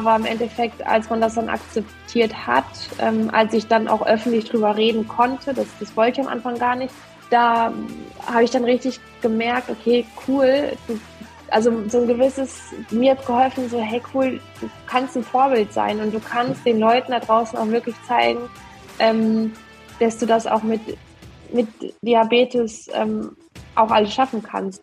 Aber im Endeffekt, als man das dann akzeptiert hat, ähm, als ich dann auch öffentlich drüber reden konnte, das, das wollte ich am Anfang gar nicht, da habe ich dann richtig gemerkt, okay, cool, du, also so ein gewisses, mir hat geholfen, so, hey cool, du kannst ein Vorbild sein und du kannst den Leuten da draußen auch wirklich zeigen, ähm, dass du das auch mit, mit Diabetes ähm, auch alles schaffen kannst.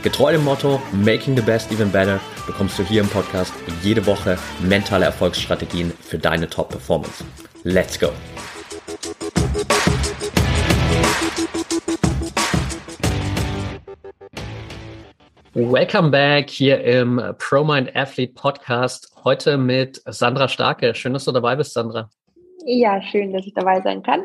Getreu dem Motto Making the Best Even Better bekommst du hier im Podcast jede Woche mentale Erfolgsstrategien für deine Top-Performance. Let's go! Welcome back hier im ProMind Athlete Podcast. Heute mit Sandra Starke. Schön, dass du dabei bist, Sandra. Ja, schön, dass ich dabei sein kann.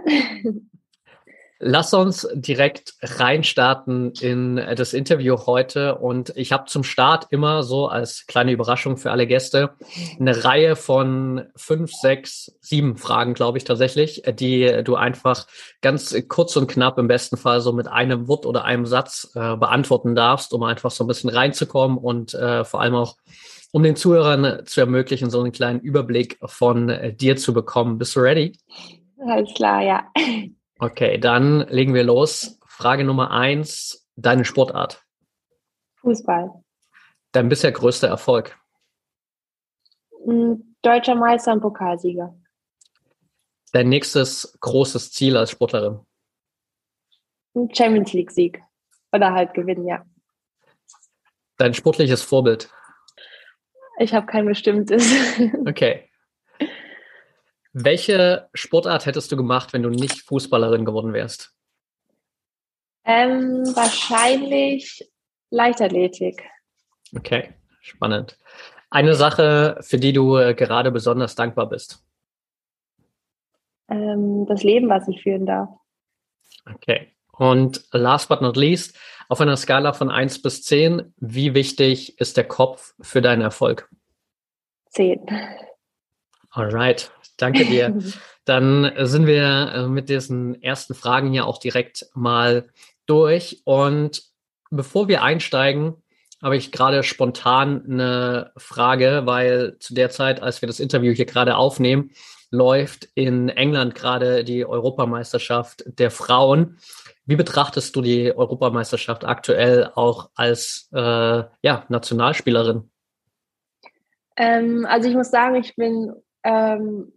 Lass uns direkt reinstarten in das Interview heute. Und ich habe zum Start immer so als kleine Überraschung für alle Gäste eine Reihe von fünf, sechs, sieben Fragen, glaube ich tatsächlich, die du einfach ganz kurz und knapp im besten Fall so mit einem Wort oder einem Satz äh, beantworten darfst, um einfach so ein bisschen reinzukommen und äh, vor allem auch um den Zuhörern zu ermöglichen, so einen kleinen Überblick von äh, dir zu bekommen. Bist du ready? Alles klar, ja. Okay, dann legen wir los. Frage Nummer eins, deine Sportart. Fußball. Dein bisher größter Erfolg. Hm, deutscher Meister und Pokalsieger. Dein nächstes großes Ziel als Sportlerin. Champions League Sieg. Oder halt gewinnen, ja. Dein sportliches Vorbild. Ich habe kein bestimmtes. Okay. Welche Sportart hättest du gemacht, wenn du nicht Fußballerin geworden wärst? Ähm, wahrscheinlich Leichtathletik. Okay, spannend. Eine Sache, für die du äh, gerade besonders dankbar bist. Ähm, das Leben, was ich führen darf. Okay. Und last but not least, auf einer Skala von 1 bis 10, wie wichtig ist der Kopf für deinen Erfolg? 10. Alright. Danke dir. Dann sind wir äh, mit diesen ersten Fragen ja auch direkt mal durch. Und bevor wir einsteigen, habe ich gerade spontan eine Frage, weil zu der Zeit, als wir das Interview hier gerade aufnehmen, läuft in England gerade die Europameisterschaft der Frauen. Wie betrachtest du die Europameisterschaft aktuell auch als äh, ja, Nationalspielerin? Ähm, also ich muss sagen, ich bin ähm,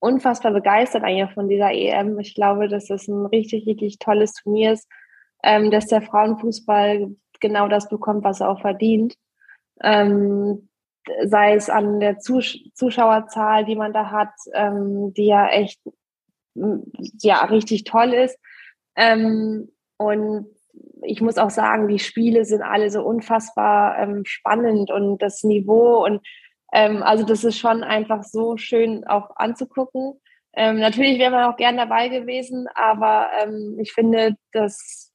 unfassbar begeistert eigentlich von dieser EM. Ich glaube, dass es ein richtig, richtig tolles Turnier ist, ähm, dass der Frauenfußball genau das bekommt, was er auch verdient. Ähm, sei es an der Zus Zuschauerzahl, die man da hat, ähm, die ja echt ja richtig toll ist. Ähm, und ich muss auch sagen, die Spiele sind alle so unfassbar ähm, spannend und das Niveau und ähm, also das ist schon einfach so schön auch anzugucken. Ähm, natürlich wäre man auch gern dabei gewesen, aber ähm, ich finde, dass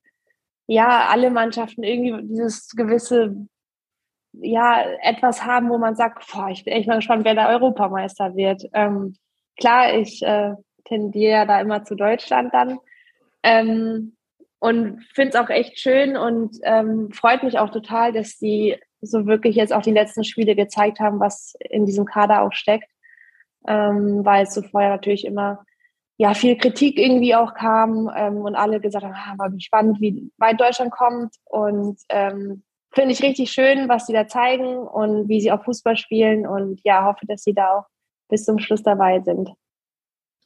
ja alle Mannschaften irgendwie dieses gewisse ja etwas haben, wo man sagt, boah, ich bin echt mal gespannt, wer der Europameister wird. Ähm, klar, ich äh, tendiere da immer zu Deutschland dann. Ähm, und finde es auch echt schön und ähm, freut mich auch total, dass die so wirklich jetzt auch die letzten Spiele gezeigt haben, was in diesem Kader auch steckt. Ähm, weil es vorher natürlich immer ja viel Kritik irgendwie auch kam ähm, und alle gesagt haben, ah, war gespannt, wie weit Deutschland kommt. Und ähm, finde ich richtig schön, was sie da zeigen und wie sie auch Fußball spielen. Und ja, hoffe, dass sie da auch bis zum Schluss dabei sind.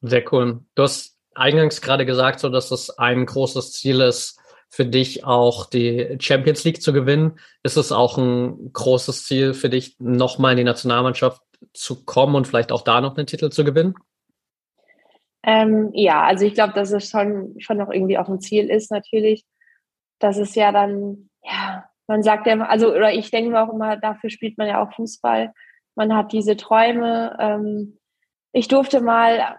Sehr cool. Du hast eingangs gerade gesagt, so dass das ein großes Ziel ist, für dich auch die Champions League zu gewinnen? Ist es auch ein großes Ziel für dich, nochmal in die Nationalmannschaft zu kommen und vielleicht auch da noch einen Titel zu gewinnen? Ähm, ja, also ich glaube, dass es schon, schon noch irgendwie auch ein Ziel ist, natürlich. Dass es ja dann, ja, man sagt ja, also, oder ich denke mir auch immer, dafür spielt man ja auch Fußball. Man hat diese Träume. Ähm, ich durfte mal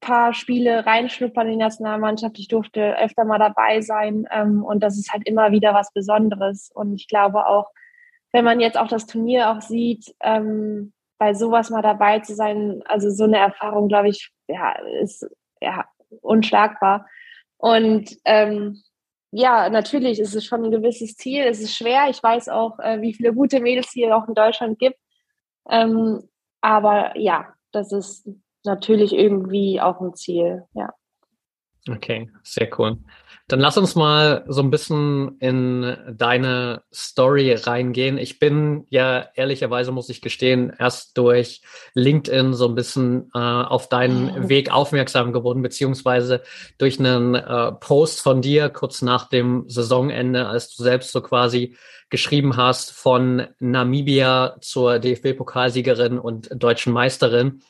paar Spiele reinschnuppern in die Nationalmannschaft. Ich durfte öfter mal dabei sein. Ähm, und das ist halt immer wieder was Besonderes. Und ich glaube auch, wenn man jetzt auch das Turnier auch sieht, ähm, bei sowas mal dabei zu sein, also so eine Erfahrung, glaube ich, ja, ist ja unschlagbar. Und ähm, ja, natürlich ist es schon ein gewisses Ziel. Es ist schwer. Ich weiß auch, äh, wie viele gute Mädels hier auch in Deutschland gibt. Ähm, aber ja, das ist natürlich irgendwie auch ein Ziel, ja. Okay, sehr cool. Dann lass uns mal so ein bisschen in deine Story reingehen. Ich bin ja ehrlicherweise, muss ich gestehen, erst durch LinkedIn so ein bisschen äh, auf deinen oh. Weg aufmerksam geworden, beziehungsweise durch einen äh, Post von dir kurz nach dem Saisonende, als du selbst so quasi geschrieben hast von Namibia zur DFB-Pokalsiegerin und deutschen Meisterin.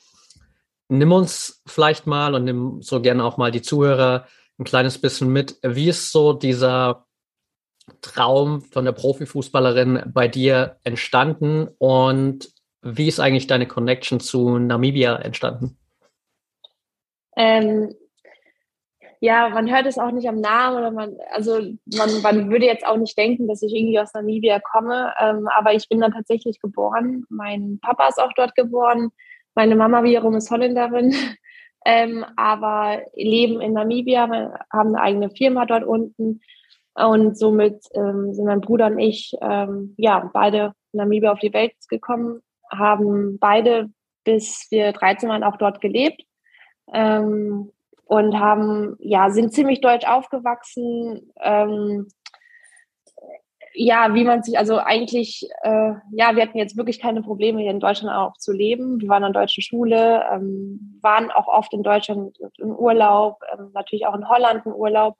Nimm uns vielleicht mal und nimm so gerne auch mal die Zuhörer ein kleines bisschen mit. Wie ist so dieser Traum von der Profifußballerin bei dir entstanden und wie ist eigentlich deine Connection zu Namibia entstanden? Ähm, ja, man hört es auch nicht am Namen oder man, also man, man würde jetzt auch nicht denken, dass ich irgendwie aus Namibia komme, ähm, aber ich bin da tatsächlich geboren. Mein Papa ist auch dort geboren. Meine Mama wiederum ist Holländerin ähm, aber leben in Namibia, haben eine eigene Firma dort unten und somit ähm, sind mein Bruder und ich ähm, ja beide in Namibia auf die Welt gekommen, haben beide bis wir 13 waren auch dort gelebt ähm, und haben ja sind ziemlich deutsch aufgewachsen. Ähm, ja, wie man sich, also eigentlich, äh, ja, wir hatten jetzt wirklich keine Probleme, hier in Deutschland auch zu leben. Wir waren an der deutschen Schule, ähm, waren auch oft in Deutschland im Urlaub, ähm, natürlich auch in Holland im Urlaub.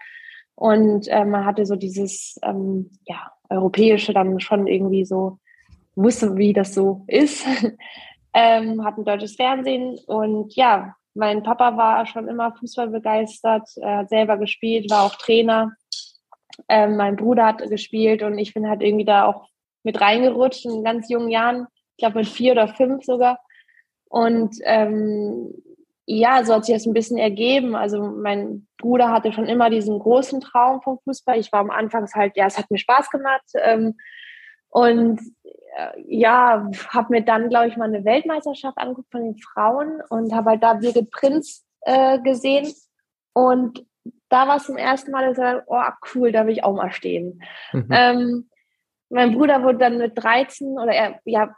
Und äh, man hatte so dieses, ähm, ja, europäische dann schon irgendwie so, wusste, wie das so ist. ähm, hatten deutsches Fernsehen und ja, mein Papa war schon immer Fußball begeistert, äh, selber gespielt, war auch Trainer ähm, mein Bruder hat gespielt und ich bin halt irgendwie da auch mit reingerutscht in ganz jungen Jahren, ich glaube mit vier oder fünf sogar. Und ähm, ja, so hat sich das ein bisschen ergeben. Also mein Bruder hatte schon immer diesen großen Traum vom Fußball. Ich war am Anfang halt, ja, es hat mir Spaß gemacht. Ähm, und äh, ja, habe mir dann, glaube ich, mal eine Weltmeisterschaft angeguckt von den Frauen und habe halt da Birgit Prinz äh, gesehen. Und da war es zum ersten Mal, dass er, oh cool, da will ich auch mal stehen. Mhm. Ähm, mein Bruder wurde dann mit 13 oder er ja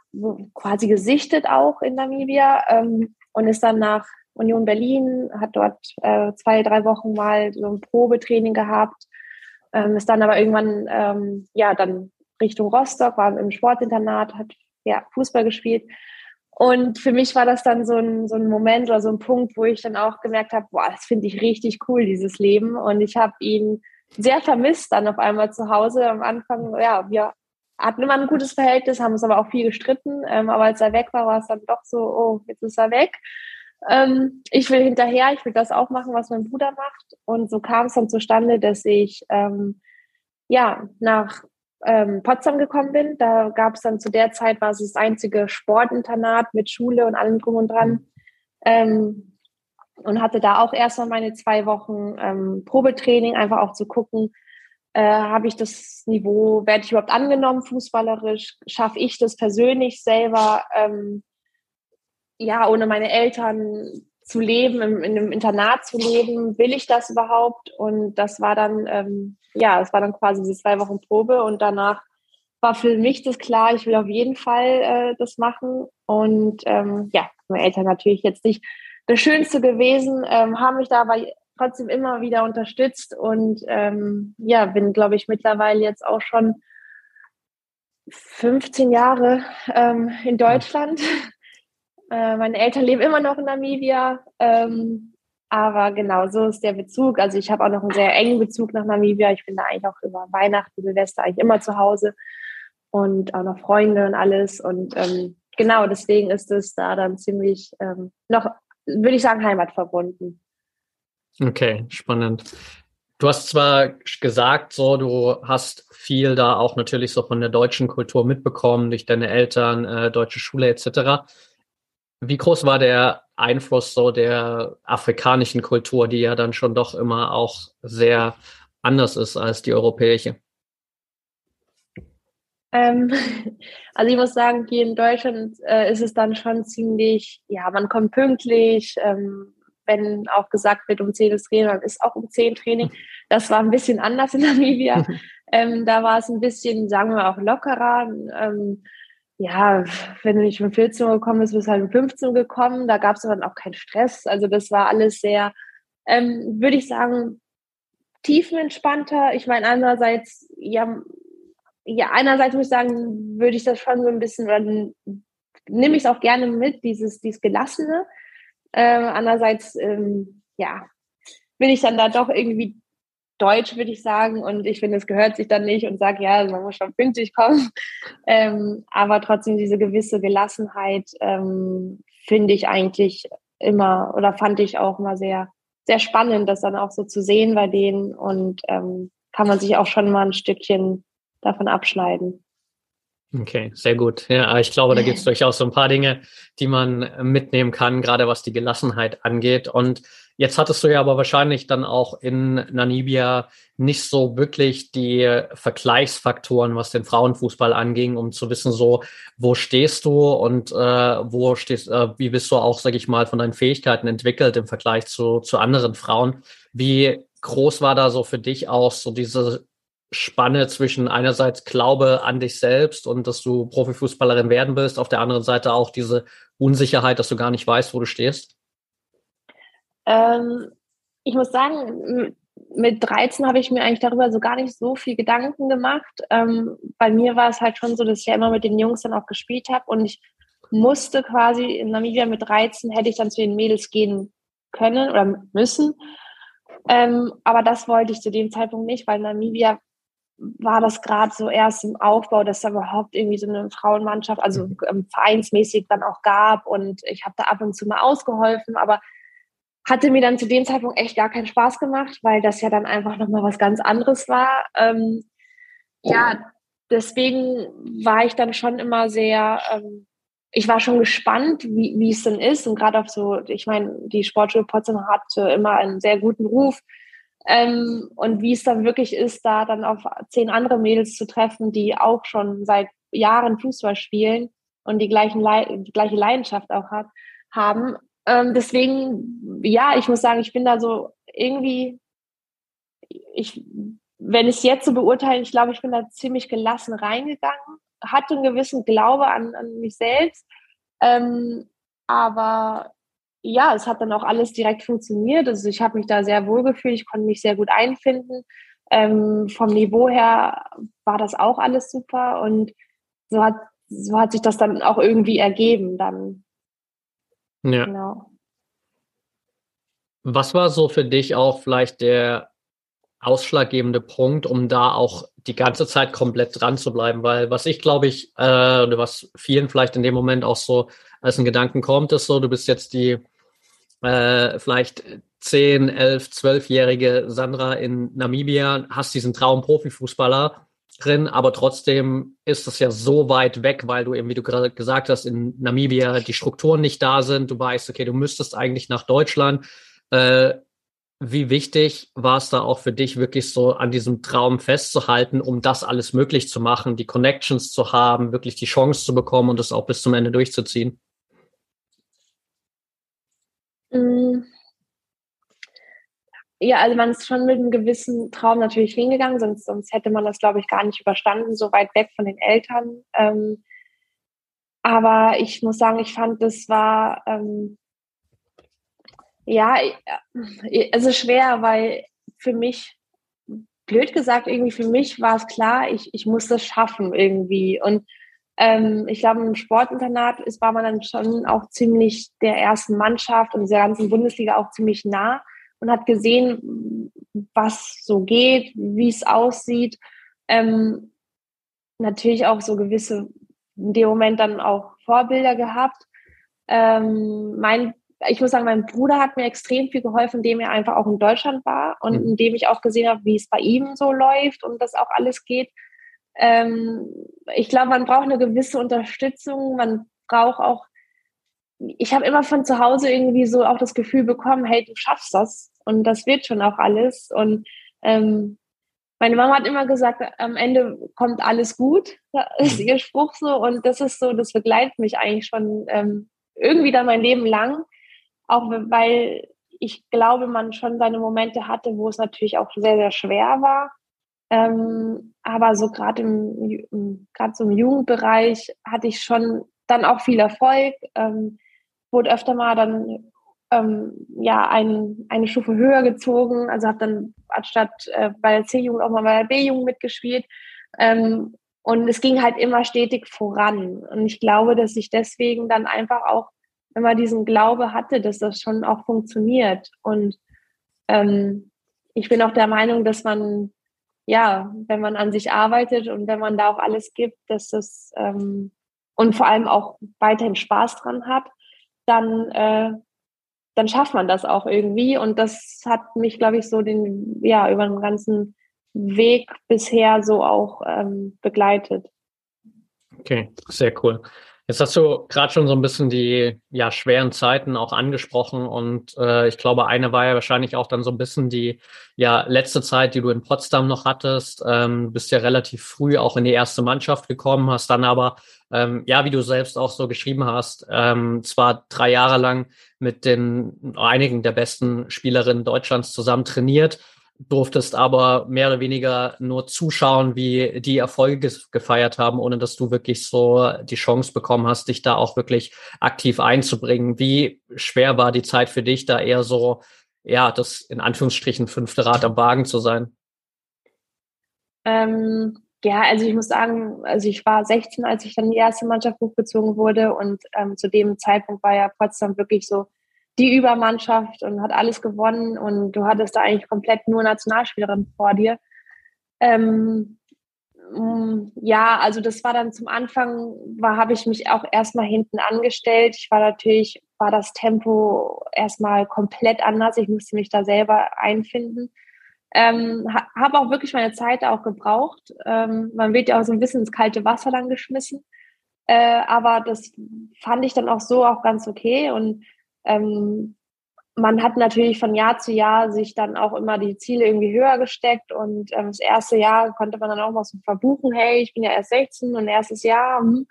quasi gesichtet auch in Namibia ähm, und ist dann nach Union Berlin, hat dort äh, zwei, drei Wochen mal so ein Probetraining gehabt, ähm, ist dann aber irgendwann ähm, ja dann Richtung Rostock, war im Sportinternat, hat ja Fußball gespielt und für mich war das dann so ein, so ein Moment oder so ein Punkt, wo ich dann auch gemerkt habe, boah, das finde ich richtig cool, dieses Leben. Und ich habe ihn sehr vermisst dann auf einmal zu Hause. Am Anfang, ja, wir hatten immer ein gutes Verhältnis, haben uns aber auch viel gestritten. Ähm, aber als er weg war, war es dann doch so, oh, jetzt ist er weg. Ähm, ich will hinterher, ich will das auch machen, was mein Bruder macht. Und so kam es dann zustande, dass ich ähm, ja nach ähm, Potsdam gekommen bin. Da gab es dann zu der Zeit, war es das einzige Sportinternat mit Schule und allem drum und dran. Ähm, und hatte da auch erstmal meine zwei Wochen ähm, Probetraining, einfach auch zu gucken, äh, habe ich das Niveau, werde ich überhaupt angenommen fußballerisch, schaffe ich das persönlich selber, ähm, ja, ohne meine Eltern zu leben, im, in einem Internat zu leben, will ich das überhaupt? Und das war dann, ähm, ja, das war dann quasi diese zwei Wochen Probe und danach war für mich das klar, ich will auf jeden Fall äh, das machen. Und ähm, ja, meine Eltern natürlich jetzt nicht das Schönste gewesen, ähm, haben mich da aber trotzdem immer wieder unterstützt und ähm, ja, bin, glaube ich, mittlerweile jetzt auch schon 15 Jahre ähm, in Deutschland. Äh, meine Eltern leben immer noch in Namibia. Ähm, aber genau, so ist der Bezug. Also ich habe auch noch einen sehr engen Bezug nach Namibia. Ich bin da eigentlich auch über Weihnachten, Silvester eigentlich immer zu Hause und auch noch Freunde und alles. Und ähm, genau, deswegen ist es da dann ziemlich ähm, noch, würde ich sagen, heimatverbunden. Okay, spannend. Du hast zwar gesagt, so du hast viel da auch natürlich so von der deutschen Kultur mitbekommen durch deine Eltern, äh, deutsche Schule etc. Wie groß war der Einfluss so der afrikanischen Kultur, die ja dann schon doch immer auch sehr anders ist als die europäische? Ähm, also ich muss sagen, hier in Deutschland äh, ist es dann schon ziemlich, ja, man kommt pünktlich, ähm, wenn auch gesagt wird, um 10 ist Training, dann ist auch um 10 Training. Das war ein bisschen anders in Namibia. ähm, da war es ein bisschen, sagen wir auch lockerer. Ähm, ja, wenn du nicht um 14 Uhr gekommen bist, bist du halt um 15 Uhr gekommen. Da gab es dann auch keinen Stress. Also das war alles sehr, ähm, würde ich sagen, tiefenentspannter. Ich meine, andererseits, ja, ja, einerseits muss ich sagen, würde ich das schon so ein bisschen, oder nehme ich es auch gerne mit, dieses, dieses Gelassene. Ähm, andererseits, ähm, ja, bin ich dann da doch irgendwie deutsch, würde ich sagen. Und ich finde, es gehört sich dann nicht und sage, ja, man muss schon pünktlich kommen. Ähm, aber trotzdem diese gewisse Gelassenheit ähm, finde ich eigentlich immer oder fand ich auch mal sehr, sehr spannend, das dann auch so zu sehen bei denen. Und ähm, kann man sich auch schon mal ein Stückchen davon abschneiden. Okay, sehr gut. Ja, ich glaube, da gibt es durchaus so ein paar Dinge, die man mitnehmen kann, gerade was die Gelassenheit angeht. Und jetzt hattest du ja aber wahrscheinlich dann auch in Namibia nicht so wirklich die Vergleichsfaktoren, was den Frauenfußball anging, um zu wissen, so, wo stehst du und äh, wo stehst, äh, wie bist du auch, sag ich mal, von deinen Fähigkeiten entwickelt im Vergleich zu, zu anderen Frauen. Wie groß war da so für dich auch so diese Spanne zwischen einerseits Glaube an dich selbst und dass du Profifußballerin werden willst, auf der anderen Seite auch diese Unsicherheit, dass du gar nicht weißt, wo du stehst? Ähm, ich muss sagen, mit 13 habe ich mir eigentlich darüber so gar nicht so viel Gedanken gemacht. Ähm, bei mir war es halt schon so, dass ich ja immer mit den Jungs dann auch gespielt habe und ich musste quasi in Namibia mit 13 hätte ich dann zu den Mädels gehen können oder müssen. Ähm, aber das wollte ich zu dem Zeitpunkt nicht, weil Namibia war das gerade so erst im Aufbau, dass da überhaupt irgendwie so eine Frauenmannschaft, also mhm. ähm, vereinsmäßig dann auch gab und ich habe da ab und zu mal ausgeholfen, aber hatte mir dann zu dem Zeitpunkt echt gar keinen Spaß gemacht, weil das ja dann einfach nochmal was ganz anderes war. Ähm, ja, deswegen war ich dann schon immer sehr, ähm, ich war schon gespannt, wie, es denn ist und gerade auf so, ich meine, die Sportschule Potsdam hatte immer einen sehr guten Ruf, ähm, und wie es dann wirklich ist, da dann auf zehn andere Mädels zu treffen, die auch schon seit Jahren Fußball spielen und die, gleichen Le die gleiche Leidenschaft auch hat, haben. Ähm, deswegen, ja, ich muss sagen, ich bin da so irgendwie, ich, wenn ich es jetzt so beurteile, ich glaube, ich bin da ziemlich gelassen reingegangen, hatte einen gewissen Glaube an, an mich selbst, ähm, aber ja, es hat dann auch alles direkt funktioniert. Also ich habe mich da sehr wohl gefühlt, ich konnte mich sehr gut einfinden. Ähm, vom Niveau her war das auch alles super und so hat, so hat sich das dann auch irgendwie ergeben dann. Ja. Genau. Was war so für dich auch vielleicht der ausschlaggebende Punkt, um da auch die ganze Zeit komplett dran zu bleiben? Weil was ich glaube ich, äh, oder was vielen vielleicht in dem Moment auch so als ein Gedanken kommt, ist so, du bist jetzt die äh, vielleicht 10, 11, 12-jährige Sandra in Namibia, hast diesen Traum Profifußballer drin, aber trotzdem ist es ja so weit weg, weil du eben, wie du gerade gesagt hast, in Namibia die Strukturen nicht da sind. Du weißt, okay, du müsstest eigentlich nach Deutschland. Äh, wie wichtig war es da auch für dich, wirklich so an diesem Traum festzuhalten, um das alles möglich zu machen, die Connections zu haben, wirklich die Chance zu bekommen und das auch bis zum Ende durchzuziehen? Mm. Ja, also man ist schon mit einem gewissen Traum natürlich hingegangen, sonst, sonst hätte man das, glaube ich, gar nicht überstanden, so weit weg von den Eltern. Ähm, aber ich muss sagen, ich fand, das war ähm, ja, äh, also schwer, weil für mich, blöd gesagt, irgendwie für mich war es klar, ich, ich muss das schaffen irgendwie. Und ähm, ich glaube, im Sportinternat ist, war man dann schon auch ziemlich der ersten Mannschaft und der ganzen Bundesliga auch ziemlich nah und hat gesehen, was so geht, wie es aussieht. Ähm, natürlich auch so gewisse, in dem Moment dann auch Vorbilder gehabt. Ähm, mein ich muss sagen, mein Bruder hat mir extrem viel geholfen, indem er einfach auch in Deutschland war und mhm. indem ich auch gesehen habe, wie es bei ihm so läuft und das auch alles geht. Ähm, ich glaube, man braucht eine gewisse Unterstützung. Man braucht auch, ich habe immer von zu Hause irgendwie so auch das Gefühl bekommen, hey, du schaffst das und das wird schon auch alles. Und ähm, meine Mama hat immer gesagt, am Ende kommt alles gut. Das ist mhm. ihr Spruch so. Und das ist so, das begleitet mich eigentlich schon ähm, irgendwie dann mein Leben lang. Auch weil ich glaube, man schon seine Momente hatte, wo es natürlich auch sehr, sehr schwer war. Ähm, aber so gerade im, gerade so im Jugendbereich hatte ich schon dann auch viel Erfolg. Ähm, wurde öfter mal dann ähm, ja ein, eine Stufe höher gezogen. Also habe dann anstatt äh, bei der C-Jugend auch mal bei der B-Jugend mitgespielt. Ähm, und es ging halt immer stetig voran. Und ich glaube, dass ich deswegen dann einfach auch immer diesen Glaube hatte, dass das schon auch funktioniert. Und ähm, ich bin auch der Meinung, dass man, ja, wenn man an sich arbeitet und wenn man da auch alles gibt, dass das ähm, und vor allem auch weiterhin Spaß dran hat, dann, äh, dann schafft man das auch irgendwie. Und das hat mich, glaube ich, so den, ja, über den ganzen Weg bisher so auch ähm, begleitet. Okay, sehr cool. Jetzt hast du gerade schon so ein bisschen die ja, schweren Zeiten auch angesprochen und äh, ich glaube, eine war ja wahrscheinlich auch dann so ein bisschen die ja, letzte Zeit, die du in Potsdam noch hattest. Ähm, bist ja relativ früh auch in die erste Mannschaft gekommen, hast dann aber, ähm, ja, wie du selbst auch so geschrieben hast, ähm, zwar drei Jahre lang mit den einigen der besten Spielerinnen Deutschlands zusammen trainiert, durftest aber mehr oder weniger nur zuschauen, wie die Erfolge gefeiert haben, ohne dass du wirklich so die Chance bekommen hast, dich da auch wirklich aktiv einzubringen. Wie schwer war die Zeit für dich, da eher so, ja, das in Anführungsstrichen fünfte Rad am Wagen zu sein? Ähm, ja, also ich muss sagen, also ich war 16, als ich dann die erste Mannschaft hochgezogen wurde und ähm, zu dem Zeitpunkt war ja Potsdam wirklich so die Übermannschaft und hat alles gewonnen und du hattest da eigentlich komplett nur Nationalspielerin vor dir. Ähm, mm, ja, also das war dann zum Anfang, war, habe ich mich auch erstmal hinten angestellt. Ich war natürlich, war das Tempo erstmal komplett anders. Ich musste mich da selber einfinden. Ähm, habe auch wirklich meine Zeit auch gebraucht. Ähm, man wird ja auch so ein bisschen ins kalte Wasser dann geschmissen. Äh, aber das fand ich dann auch so auch ganz okay und ähm, man hat natürlich von Jahr zu Jahr sich dann auch immer die Ziele irgendwie höher gesteckt und ähm, das erste Jahr konnte man dann auch mal so verbuchen, hey, ich bin ja erst 16 und erstes Jahr. Hm.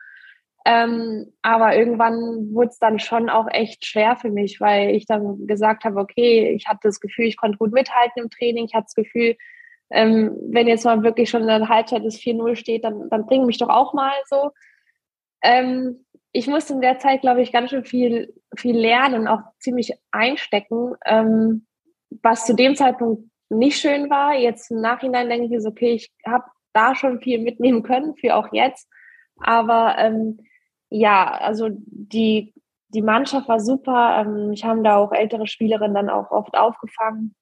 Ähm, aber irgendwann wurde es dann schon auch echt schwer für mich, weil ich dann gesagt habe, okay, ich hatte das Gefühl, ich konnte gut mithalten im Training. Ich hatte das Gefühl, ähm, wenn jetzt mal wirklich schon in der Halbzeit das 4-0 steht, dann, dann bring mich doch auch mal so. Ähm, ich musste in der Zeit, glaube ich, ganz schön viel, viel lernen und auch ziemlich einstecken, ähm, was zu dem Zeitpunkt nicht schön war. Jetzt im Nachhinein denke ich, okay, ich habe da schon viel mitnehmen können, für auch jetzt. Aber ähm, ja, also die, die Mannschaft war super. Ähm, ich habe da auch ältere Spielerinnen dann auch oft aufgefangen.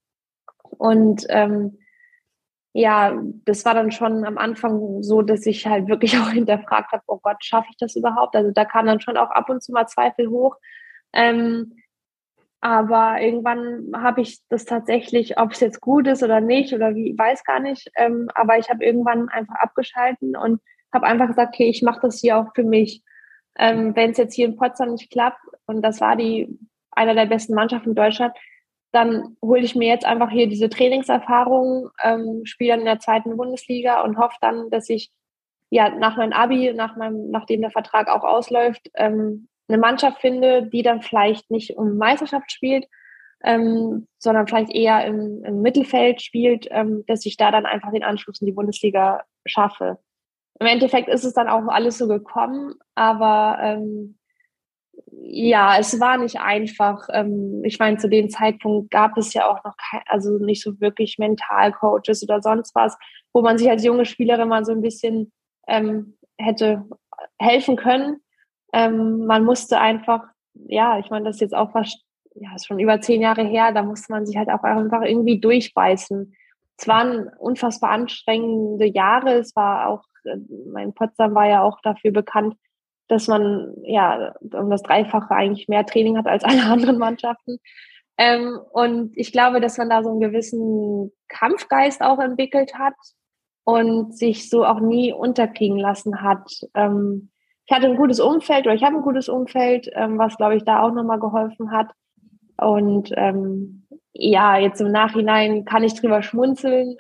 Und ähm, ja, das war dann schon am Anfang so, dass ich halt wirklich auch hinterfragt habe, oh Gott, schaffe ich das überhaupt? Also da kam dann schon auch ab und zu mal Zweifel hoch. Ähm, aber irgendwann habe ich das tatsächlich, ob es jetzt gut ist oder nicht oder wie, weiß gar nicht. Ähm, aber ich habe irgendwann einfach abgeschalten und habe einfach gesagt, okay, ich mache das hier auch für mich. Ähm, Wenn es jetzt hier in Potsdam nicht klappt, und das war die einer der besten Mannschaften in Deutschland, dann hole ich mir jetzt einfach hier diese Trainingserfahrung, ähm, spiele dann in der zweiten Bundesliga und hoffe dann, dass ich ja nach meinem Abi, nach meinem, nachdem der Vertrag auch ausläuft, ähm, eine Mannschaft finde, die dann vielleicht nicht um Meisterschaft spielt, ähm, sondern vielleicht eher im, im Mittelfeld spielt, ähm, dass ich da dann einfach den Anschluss in die Bundesliga schaffe. Im Endeffekt ist es dann auch alles so gekommen, aber ähm, ja, es war nicht einfach. Ähm, ich meine, zu dem Zeitpunkt gab es ja auch noch kein, also nicht so wirklich Mentalcoaches oder sonst was, wo man sich als junge Spielerin mal so ein bisschen ähm, hätte helfen können. Ähm, man musste einfach, ja, ich meine, das ist jetzt auch fast, ja, ist schon über zehn Jahre her, da musste man sich halt auch einfach irgendwie durchbeißen. Es waren unfassbar anstrengende Jahre. Es war auch, äh, mein Potsdam war ja auch dafür bekannt, dass man ja um das Dreifache eigentlich mehr Training hat als alle anderen Mannschaften. Ähm, und ich glaube, dass man da so einen gewissen Kampfgeist auch entwickelt hat und sich so auch nie unterkriegen lassen hat. Ähm, ich hatte ein gutes Umfeld oder ich habe ein gutes Umfeld, ähm, was glaube ich da auch nochmal geholfen hat. Und ähm, ja, jetzt im Nachhinein kann ich drüber schmunzeln.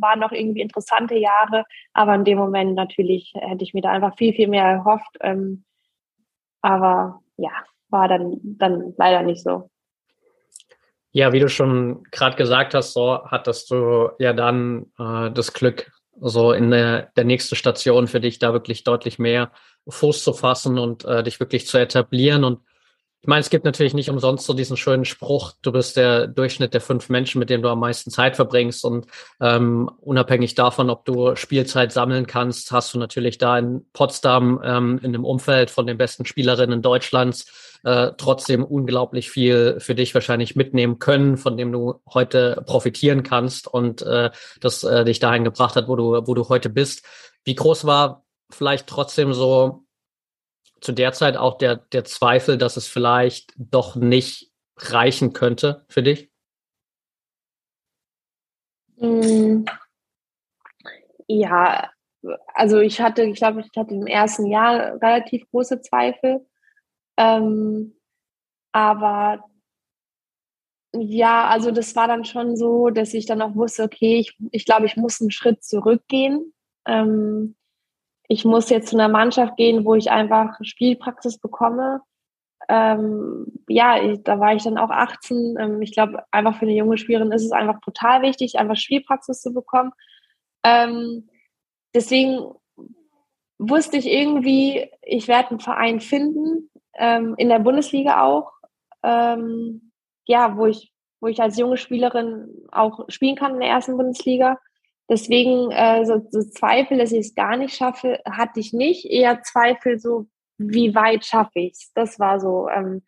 Waren noch irgendwie interessante Jahre, aber in dem Moment natürlich hätte ich mir da einfach viel, viel mehr erhofft. Ähm, aber ja, war dann, dann leider nicht so. Ja, wie du schon gerade gesagt hast, so hattest du ja dann äh, das Glück, so in der, der nächste Station für dich da wirklich deutlich mehr Fuß zu fassen und äh, dich wirklich zu etablieren. Und ich meine, es gibt natürlich nicht umsonst so diesen schönen Spruch, du bist der Durchschnitt der fünf Menschen, mit denen du am meisten Zeit verbringst. Und ähm, unabhängig davon, ob du Spielzeit sammeln kannst, hast du natürlich da in Potsdam ähm, in dem Umfeld von den besten Spielerinnen Deutschlands äh, trotzdem unglaublich viel für dich wahrscheinlich mitnehmen können, von dem du heute profitieren kannst und äh, das äh, dich dahin gebracht hat, wo du, wo du heute bist. Wie groß war vielleicht trotzdem so zu der Zeit auch der, der Zweifel, dass es vielleicht doch nicht reichen könnte für dich? Mm. Ja, also ich hatte, ich glaube, ich hatte im ersten Jahr relativ große Zweifel. Ähm, aber ja, also das war dann schon so, dass ich dann auch wusste, okay, ich, ich glaube, ich muss einen Schritt zurückgehen. Ähm, ich muss jetzt zu einer Mannschaft gehen, wo ich einfach Spielpraxis bekomme. Ähm, ja, ich, da war ich dann auch 18. Ähm, ich glaube, einfach für eine junge Spielerin ist es einfach total wichtig, einfach Spielpraxis zu bekommen. Ähm, deswegen wusste ich irgendwie, ich werde einen Verein finden, ähm, in der Bundesliga auch, ähm, ja, wo ich, wo ich als junge Spielerin auch spielen kann in der ersten Bundesliga. Deswegen äh, so, so Zweifel, dass ich es gar nicht schaffe, hatte ich nicht. Eher Zweifel so, wie weit schaffe ich es? Das war so ähm,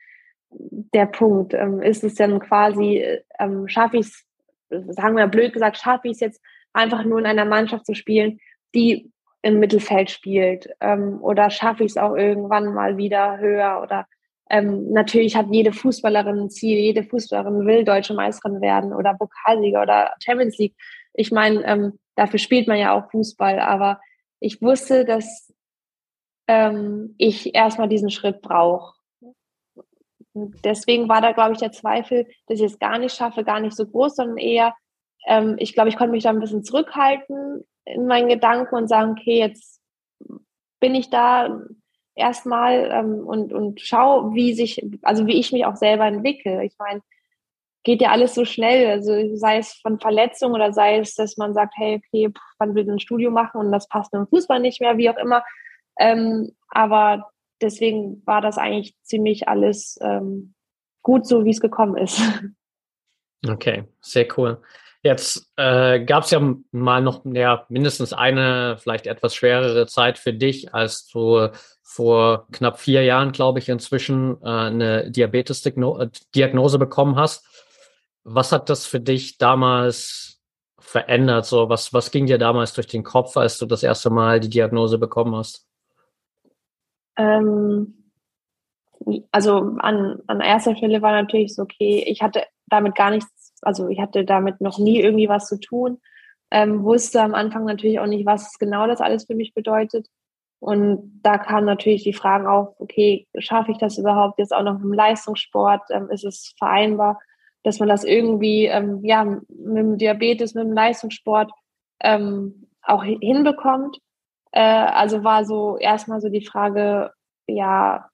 der Punkt. Ähm, ist es dann quasi, ähm, schaffe ich es, sagen wir blöd gesagt, schaffe ich es jetzt einfach nur in einer Mannschaft zu spielen, die im Mittelfeld spielt? Ähm, oder schaffe ich es auch irgendwann mal wieder höher? Oder ähm, natürlich hat jede Fußballerin ein Ziel, jede Fußballerin will deutsche Meisterin werden oder Pokalsieger oder Champions League. Ich meine, ähm, dafür spielt man ja auch Fußball, aber ich wusste, dass ähm, ich erstmal diesen Schritt brauche. Deswegen war da, glaube ich, der Zweifel, dass ich es gar nicht schaffe, gar nicht so groß, sondern eher, ähm, ich glaube, ich konnte mich da ein bisschen zurückhalten in meinen Gedanken und sagen, okay, jetzt bin ich da erstmal ähm, und, und schau, wie sich, also wie ich mich auch selber entwickle. Ich meine, geht ja alles so schnell. Also sei es von Verletzung oder sei es, dass man sagt, hey, okay, man will ein Studio machen und das passt mit dem Fußball nicht mehr, wie auch immer. Ähm, aber deswegen war das eigentlich ziemlich alles ähm, gut so, wie es gekommen ist. Okay, sehr cool. Jetzt äh, gab es ja mal noch ja, mindestens eine, vielleicht etwas schwerere Zeit für dich, als du vor knapp vier Jahren, glaube ich, inzwischen äh, eine Diabetes-Diagnose bekommen hast. Was hat das für dich damals verändert? So, was, was ging dir damals durch den Kopf, als du das erste Mal die Diagnose bekommen hast? Ähm, also an, an erster Stelle war natürlich so, okay, ich hatte damit gar nichts, also ich hatte damit noch nie irgendwie was zu tun, ähm, wusste am Anfang natürlich auch nicht, was genau das alles für mich bedeutet. Und da kamen natürlich die Fragen auf, okay, schaffe ich das überhaupt jetzt auch noch im Leistungssport? Ähm, ist es vereinbar? Dass man das irgendwie ähm, ja, mit dem Diabetes, mit dem Leistungssport ähm, auch hinbekommt. Äh, also war so erstmal so die Frage, ja,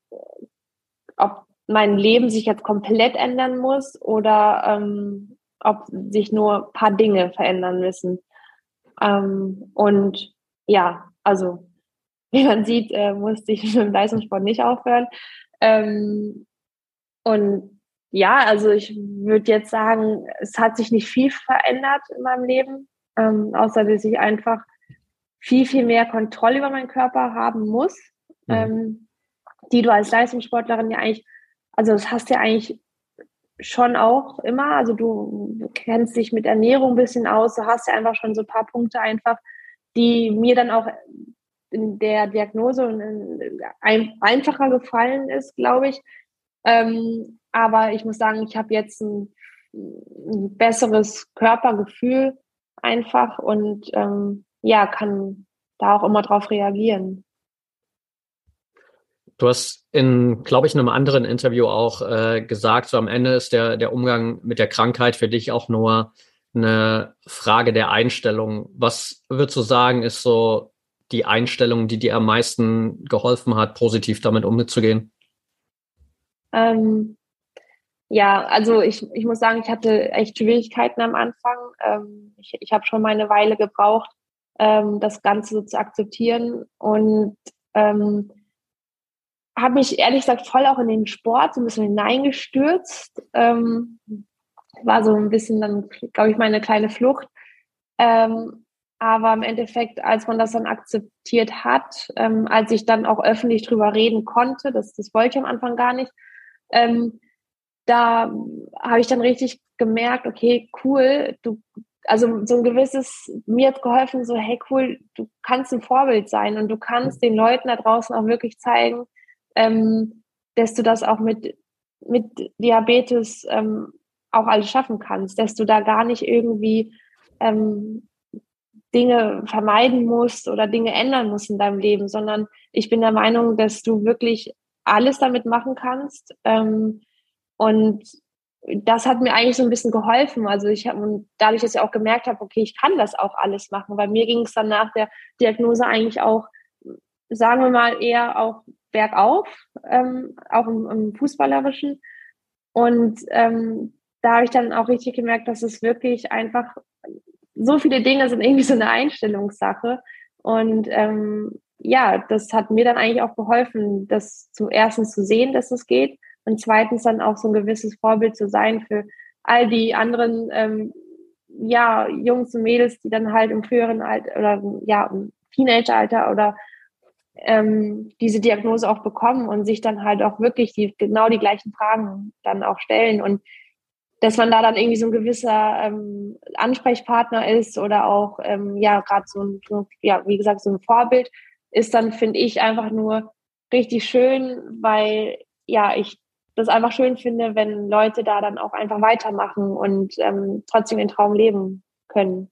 ob mein Leben sich jetzt komplett ändern muss oder ähm, ob sich nur paar Dinge verändern müssen. Ähm, und ja, also wie man sieht, äh, musste ich mit dem Leistungssport nicht aufhören. Ähm, und ja, also ich würde jetzt sagen, es hat sich nicht viel verändert in meinem Leben, ähm, außer dass ich einfach viel, viel mehr Kontrolle über meinen Körper haben muss, mhm. ähm, die du als Leistungssportlerin ja eigentlich, also das hast du ja eigentlich schon auch immer, also du kennst dich mit Ernährung ein bisschen aus, du hast ja einfach schon so ein paar Punkte einfach, die mir dann auch in der Diagnose ein, einfacher gefallen ist, glaube ich. Ähm, aber ich muss sagen, ich habe jetzt ein, ein, besseres Körpergefühl einfach und ähm, ja, kann da auch immer drauf reagieren. Du hast in, glaube ich, in einem anderen Interview auch äh, gesagt, so am Ende ist der, der Umgang mit der Krankheit für dich auch nur eine Frage der Einstellung. Was würdest du sagen, ist so die Einstellung, die dir am meisten geholfen hat, positiv damit umzugehen? Ähm, ja, also ich, ich muss sagen, ich hatte echt Schwierigkeiten am Anfang. Ähm, ich ich habe schon mal eine Weile gebraucht, ähm, das Ganze so zu akzeptieren und ähm, habe mich ehrlich gesagt voll auch in den Sport so ein bisschen hineingestürzt. Ähm, war so ein bisschen dann, glaube ich, meine kleine Flucht. Ähm, aber im Endeffekt, als man das dann akzeptiert hat, ähm, als ich dann auch öffentlich drüber reden konnte, das, das wollte ich am Anfang gar nicht, ähm, da habe ich dann richtig gemerkt, okay, cool, du, also so ein gewisses, mir hat geholfen, so, hey, cool, du kannst ein Vorbild sein und du kannst den Leuten da draußen auch wirklich zeigen, ähm, dass du das auch mit, mit Diabetes ähm, auch alles schaffen kannst, dass du da gar nicht irgendwie ähm, Dinge vermeiden musst oder Dinge ändern musst in deinem Leben, sondern ich bin der Meinung, dass du wirklich alles damit machen kannst. Ähm, und das hat mir eigentlich so ein bisschen geholfen. Also ich habe dadurch, dass ich auch gemerkt habe, okay, ich kann das auch alles machen. Bei mir ging es dann nach der Diagnose eigentlich auch, sagen wir mal, eher auch bergauf, ähm, auch im, im Fußballerischen. Und ähm, da habe ich dann auch richtig gemerkt, dass es wirklich einfach so viele Dinge sind irgendwie so eine Einstellungssache. Und ähm, ja, das hat mir dann eigentlich auch geholfen, das zum ersten zu sehen, dass es geht und zweitens dann auch so ein gewisses Vorbild zu sein für all die anderen ähm, ja Jungs und Mädels, die dann halt im früheren Alter oder ja im Teenageralter oder ähm, diese Diagnose auch bekommen und sich dann halt auch wirklich die genau die gleichen Fragen dann auch stellen und dass man da dann irgendwie so ein gewisser ähm, Ansprechpartner ist oder auch ähm, ja gerade so ein ja wie gesagt so ein Vorbild ist dann finde ich einfach nur richtig schön, weil ja ich das einfach schön finde, wenn Leute da dann auch einfach weitermachen und ähm, trotzdem den Traum leben können.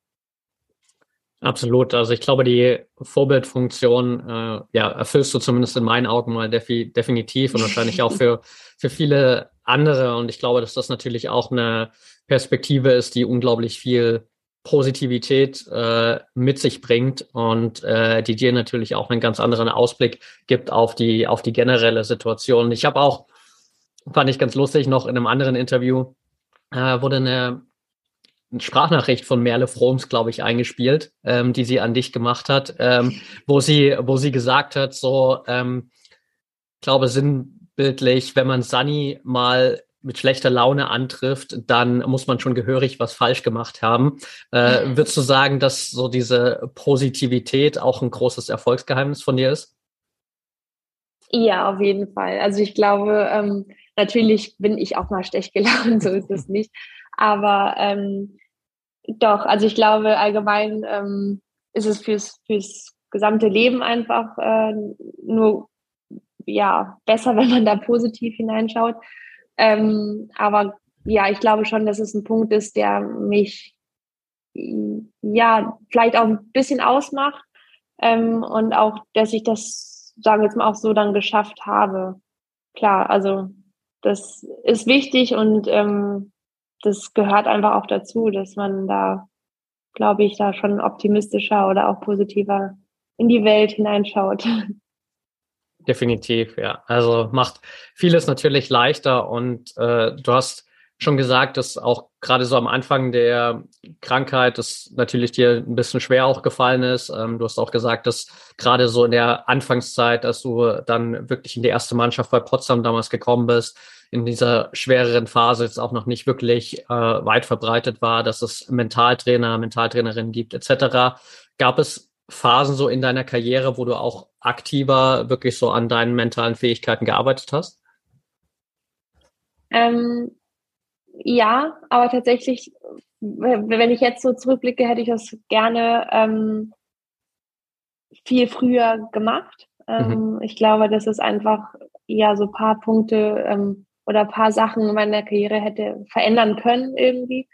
Absolut. Also ich glaube, die Vorbildfunktion äh, ja, erfüllst du zumindest in meinen Augen mal defi definitiv und wahrscheinlich auch für, für viele andere. Und ich glaube, dass das natürlich auch eine Perspektive ist, die unglaublich viel Positivität äh, mit sich bringt und äh, die dir natürlich auch einen ganz anderen Ausblick gibt auf die, auf die generelle Situation. Ich habe auch, fand ich ganz lustig, noch in einem anderen Interview äh, wurde eine Sprachnachricht von Merle Froms, glaube ich, eingespielt, ähm, die sie an dich gemacht hat, ähm, wo sie, wo sie gesagt hat, so, ähm, glaube sinnbildlich, wenn man Sunny mal mit schlechter Laune antrifft, dann muss man schon gehörig was falsch gemacht haben. Äh, mhm. würdest du sagen, dass so diese Positivität auch ein großes Erfolgsgeheimnis von dir ist? Ja, auf jeden Fall. Also ich glaube, ähm, natürlich bin ich auch mal schlecht gelaunt, so ist es nicht. Aber ähm, doch, also ich glaube allgemein ähm, ist es fürs, fürs gesamte Leben einfach äh, nur ja besser, wenn man da positiv hineinschaut. Ähm, aber ja, ich glaube schon, dass es ein Punkt ist, der mich ja vielleicht auch ein bisschen ausmacht ähm, und auch, dass ich das, sagen wir jetzt mal auch so dann geschafft habe. Klar, also das ist wichtig und ähm, das gehört einfach auch dazu, dass man da, glaube ich, da schon optimistischer oder auch positiver in die Welt hineinschaut. Definitiv, ja. Also macht vieles natürlich leichter und äh, du hast schon gesagt, dass auch gerade so am Anfang der Krankheit das natürlich dir ein bisschen schwer auch gefallen ist. Ähm, du hast auch gesagt, dass gerade so in der Anfangszeit, dass du dann wirklich in die erste Mannschaft bei Potsdam damals gekommen bist, in dieser schwereren Phase jetzt auch noch nicht wirklich äh, weit verbreitet war, dass es Mentaltrainer, Mentaltrainerinnen gibt etc. Gab es Phasen so in deiner Karriere, wo du auch aktiver wirklich so an deinen mentalen Fähigkeiten gearbeitet hast? Ähm, ja, aber tatsächlich, wenn ich jetzt so zurückblicke, hätte ich das gerne ähm, viel früher gemacht. Ähm, mhm. Ich glaube, dass es einfach ja so ein paar Punkte ähm, oder ein paar Sachen in meiner Karriere hätte verändern können irgendwie.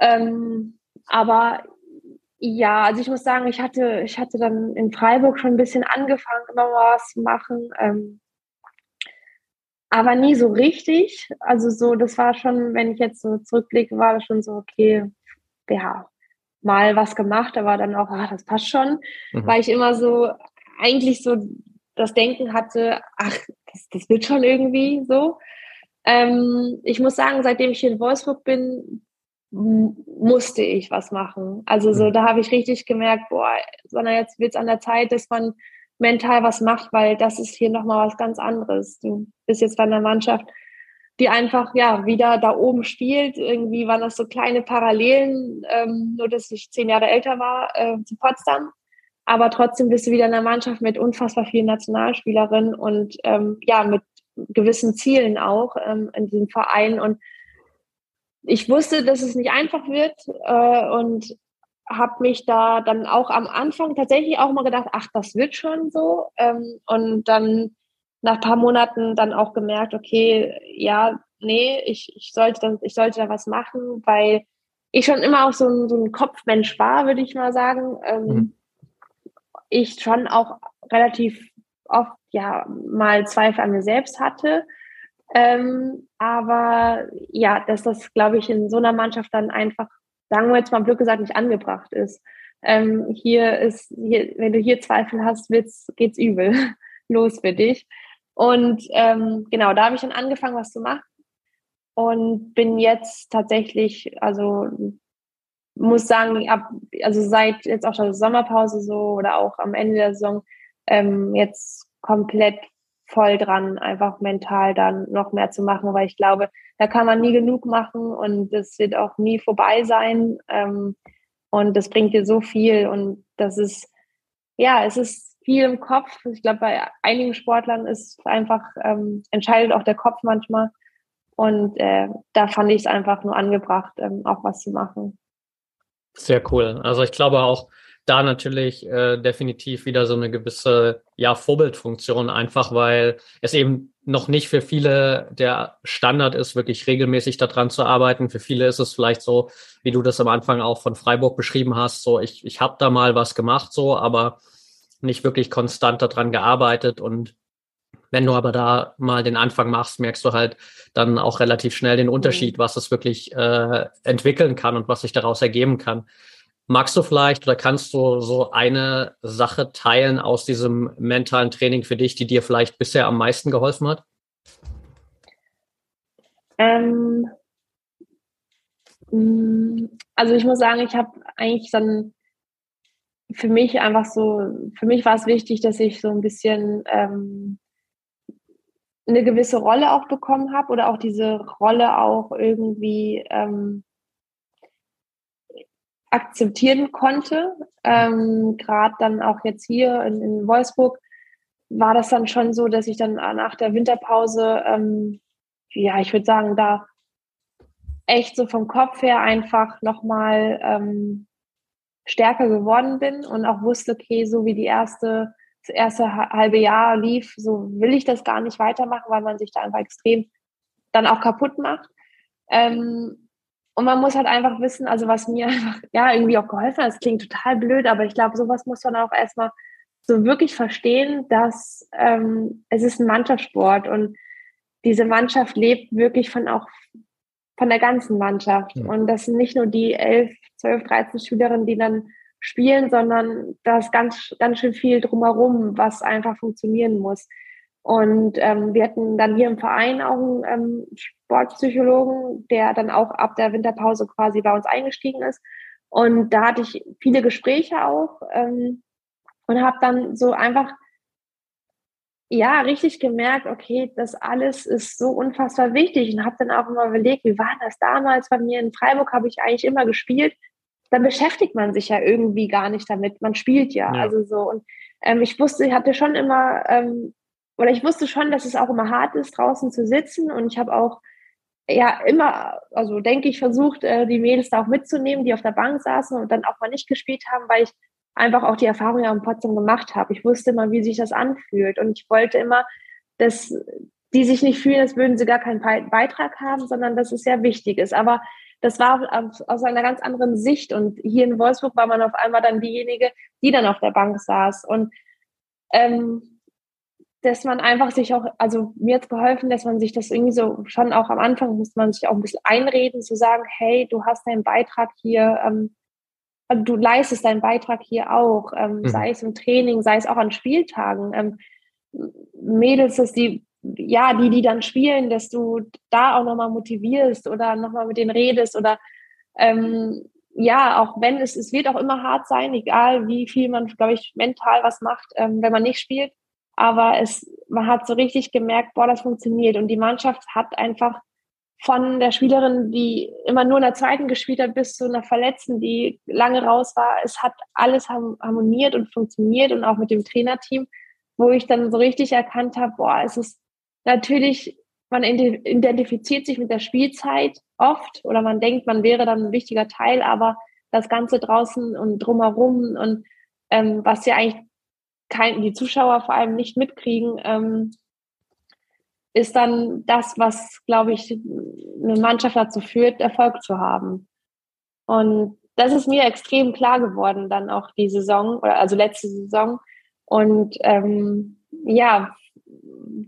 Ähm, aber ja, also ich muss sagen, ich hatte, ich hatte dann in Freiburg schon ein bisschen angefangen, immer mal was zu machen. Ähm, aber nie so richtig. Also so, das war schon, wenn ich jetzt so zurückblicke, war das schon so, okay, ja, mal was gemacht, aber dann auch, ah, das passt schon, mhm. weil ich immer so eigentlich so das Denken hatte, ach, das, das wird schon irgendwie so. Ähm, ich muss sagen, seitdem ich hier in Wolfsburg bin, musste ich was machen. Also so, mhm. da habe ich richtig gemerkt, boah, sondern jetzt wird es an der Zeit, dass man mental was macht, weil das ist hier nochmal was ganz anderes. Du bist jetzt bei einer Mannschaft, die einfach ja wieder da oben spielt. Irgendwie waren das so kleine Parallelen, ähm, nur dass ich zehn Jahre älter war äh, zu Potsdam. Aber trotzdem bist du wieder in einer Mannschaft mit unfassbar vielen Nationalspielerinnen und ähm, ja, mit gewissen Zielen auch ähm, in diesem Verein. Und ich wusste, dass es nicht einfach wird äh, und habe mich da dann auch am Anfang tatsächlich auch mal gedacht, ach, das wird schon so. Ähm, und dann nach ein paar Monaten dann auch gemerkt, okay, ja, nee, ich, ich, sollte, da, ich sollte da was machen, weil ich schon immer auch so ein, so ein Kopfmensch war, würde ich mal sagen. Ähm, mhm. Ich schon auch relativ oft ja mal Zweifel an mir selbst hatte. Ähm, aber ja, dass das, glaube ich, in so einer Mannschaft dann einfach, sagen wir jetzt mal Glück gesagt, nicht angebracht ist. Ähm, hier ist, hier, wenn du hier Zweifel hast, wird's, geht's übel los für dich. Und ähm, genau, da habe ich dann angefangen, was zu machen und bin jetzt tatsächlich, also muss sagen, ab, also seit jetzt auch der Sommerpause so oder auch am Ende der Saison ähm, jetzt komplett voll dran, einfach mental dann noch mehr zu machen, weil ich glaube, da kann man nie genug machen und es wird auch nie vorbei sein. Ähm, und das bringt dir so viel und das ist, ja, es ist viel im Kopf. Ich glaube, bei einigen Sportlern ist einfach, ähm, entscheidet auch der Kopf manchmal. Und äh, da fand ich es einfach nur angebracht, ähm, auch was zu machen. Sehr cool. Also ich glaube auch, da natürlich äh, definitiv wieder so eine gewisse ja, Vorbildfunktion, einfach weil es eben noch nicht für viele der Standard ist, wirklich regelmäßig daran zu arbeiten. Für viele ist es vielleicht so, wie du das am Anfang auch von Freiburg beschrieben hast, so ich, ich habe da mal was gemacht, so, aber nicht wirklich konstant daran gearbeitet und wenn du aber da mal den Anfang machst, merkst du halt dann auch relativ schnell den Unterschied, mhm. was es wirklich äh, entwickeln kann und was sich daraus ergeben kann. Magst du vielleicht oder kannst du so eine Sache teilen aus diesem mentalen Training für dich, die dir vielleicht bisher am meisten geholfen hat? Ähm, mm, also ich muss sagen, ich habe eigentlich dann für mich einfach so, für mich war es wichtig, dass ich so ein bisschen ähm, eine gewisse Rolle auch bekommen habe oder auch diese Rolle auch irgendwie ähm, akzeptieren konnte. Ähm, Gerade dann auch jetzt hier in, in, Wolfsburg war das dann schon so, dass ich dann nach der Winterpause, ähm, ja, ich würde sagen, da echt so vom Kopf her einfach nochmal ähm, stärker geworden bin und auch wusste, okay, so wie die erste, das erste halbe Jahr lief, so will ich das gar nicht weitermachen, weil man sich da einfach extrem dann auch kaputt macht. Ähm, und man muss halt einfach wissen, also was mir einfach, ja, irgendwie auch geholfen hat, das klingt total blöd, aber ich glaube, sowas muss man auch erstmal so wirklich verstehen, dass ähm, es ist ein Mannschaftssport und diese Mannschaft lebt wirklich von auch von der ganzen Mannschaft. Ja. Und das sind nicht nur die elf, zwölf, dreizehn Schülerinnen, die dann spielen, sondern da ist ganz, ganz schön viel drumherum, was einfach funktionieren muss. Und ähm, wir hatten dann hier im Verein auch einen ähm, Sportpsychologen, der dann auch ab der Winterpause quasi bei uns eingestiegen ist. Und da hatte ich viele Gespräche auch ähm, und habe dann so einfach ja richtig gemerkt, okay, das alles ist so unfassbar wichtig und habe dann auch immer überlegt, wie war das damals bei mir in Freiburg? Habe ich eigentlich immer gespielt. Dann beschäftigt man sich ja irgendwie gar nicht damit. Man spielt ja, ja. also so und ähm, ich wusste, ich hatte schon immer ähm, oder ich wusste schon, dass es auch immer hart ist, draußen zu sitzen. Und ich habe auch ja immer, also denke ich, versucht, äh, die Mädels da auch mitzunehmen, die auf der Bank saßen und dann auch mal nicht gespielt haben, weil ich einfach auch die Erfahrung ja in Potsdam gemacht habe. Ich wusste immer, wie sich das anfühlt und ich wollte immer, dass die sich nicht fühlen, als würden sie gar keinen Beitrag haben, sondern dass es sehr wichtig ist. Aber das war aus einer ganz anderen Sicht. Und hier in Wolfsburg war man auf einmal dann diejenige, die dann auf der Bank saß. Und ähm, dass man einfach sich auch, also mir hat geholfen, dass man sich das irgendwie so schon auch am Anfang muss man sich auch ein bisschen einreden, zu sagen, hey, du hast deinen Beitrag hier, ähm, also du leistest deinen Beitrag hier auch, ähm, mhm. sei es im Training, sei es auch an Spieltagen. Ähm, Mädels, dass die ja, die, die dann spielen, dass du da auch nochmal motivierst oder nochmal mit denen redest oder ähm, ja, auch wenn es, es wird auch immer hart sein, egal wie viel man, glaube ich, mental was macht, ähm, wenn man nicht spielt. Aber es, man hat so richtig gemerkt, boah, das funktioniert. Und die Mannschaft hat einfach von der Spielerin, die immer nur in der zweiten gespielt hat, bis zu einer Verletzten, die lange raus war, es hat alles harmoniert und funktioniert und auch mit dem Trainerteam, wo ich dann so richtig erkannt habe, boah, es ist natürlich, man identifiziert sich mit der Spielzeit oft oder man denkt, man wäre dann ein wichtiger Teil, aber das Ganze draußen und drumherum und ähm, was ja eigentlich kein, die Zuschauer vor allem nicht mitkriegen, ähm, ist dann das, was, glaube ich, eine Mannschaft dazu führt, Erfolg zu haben. Und das ist mir extrem klar geworden, dann auch die Saison, oder also letzte Saison. Und ähm, ja,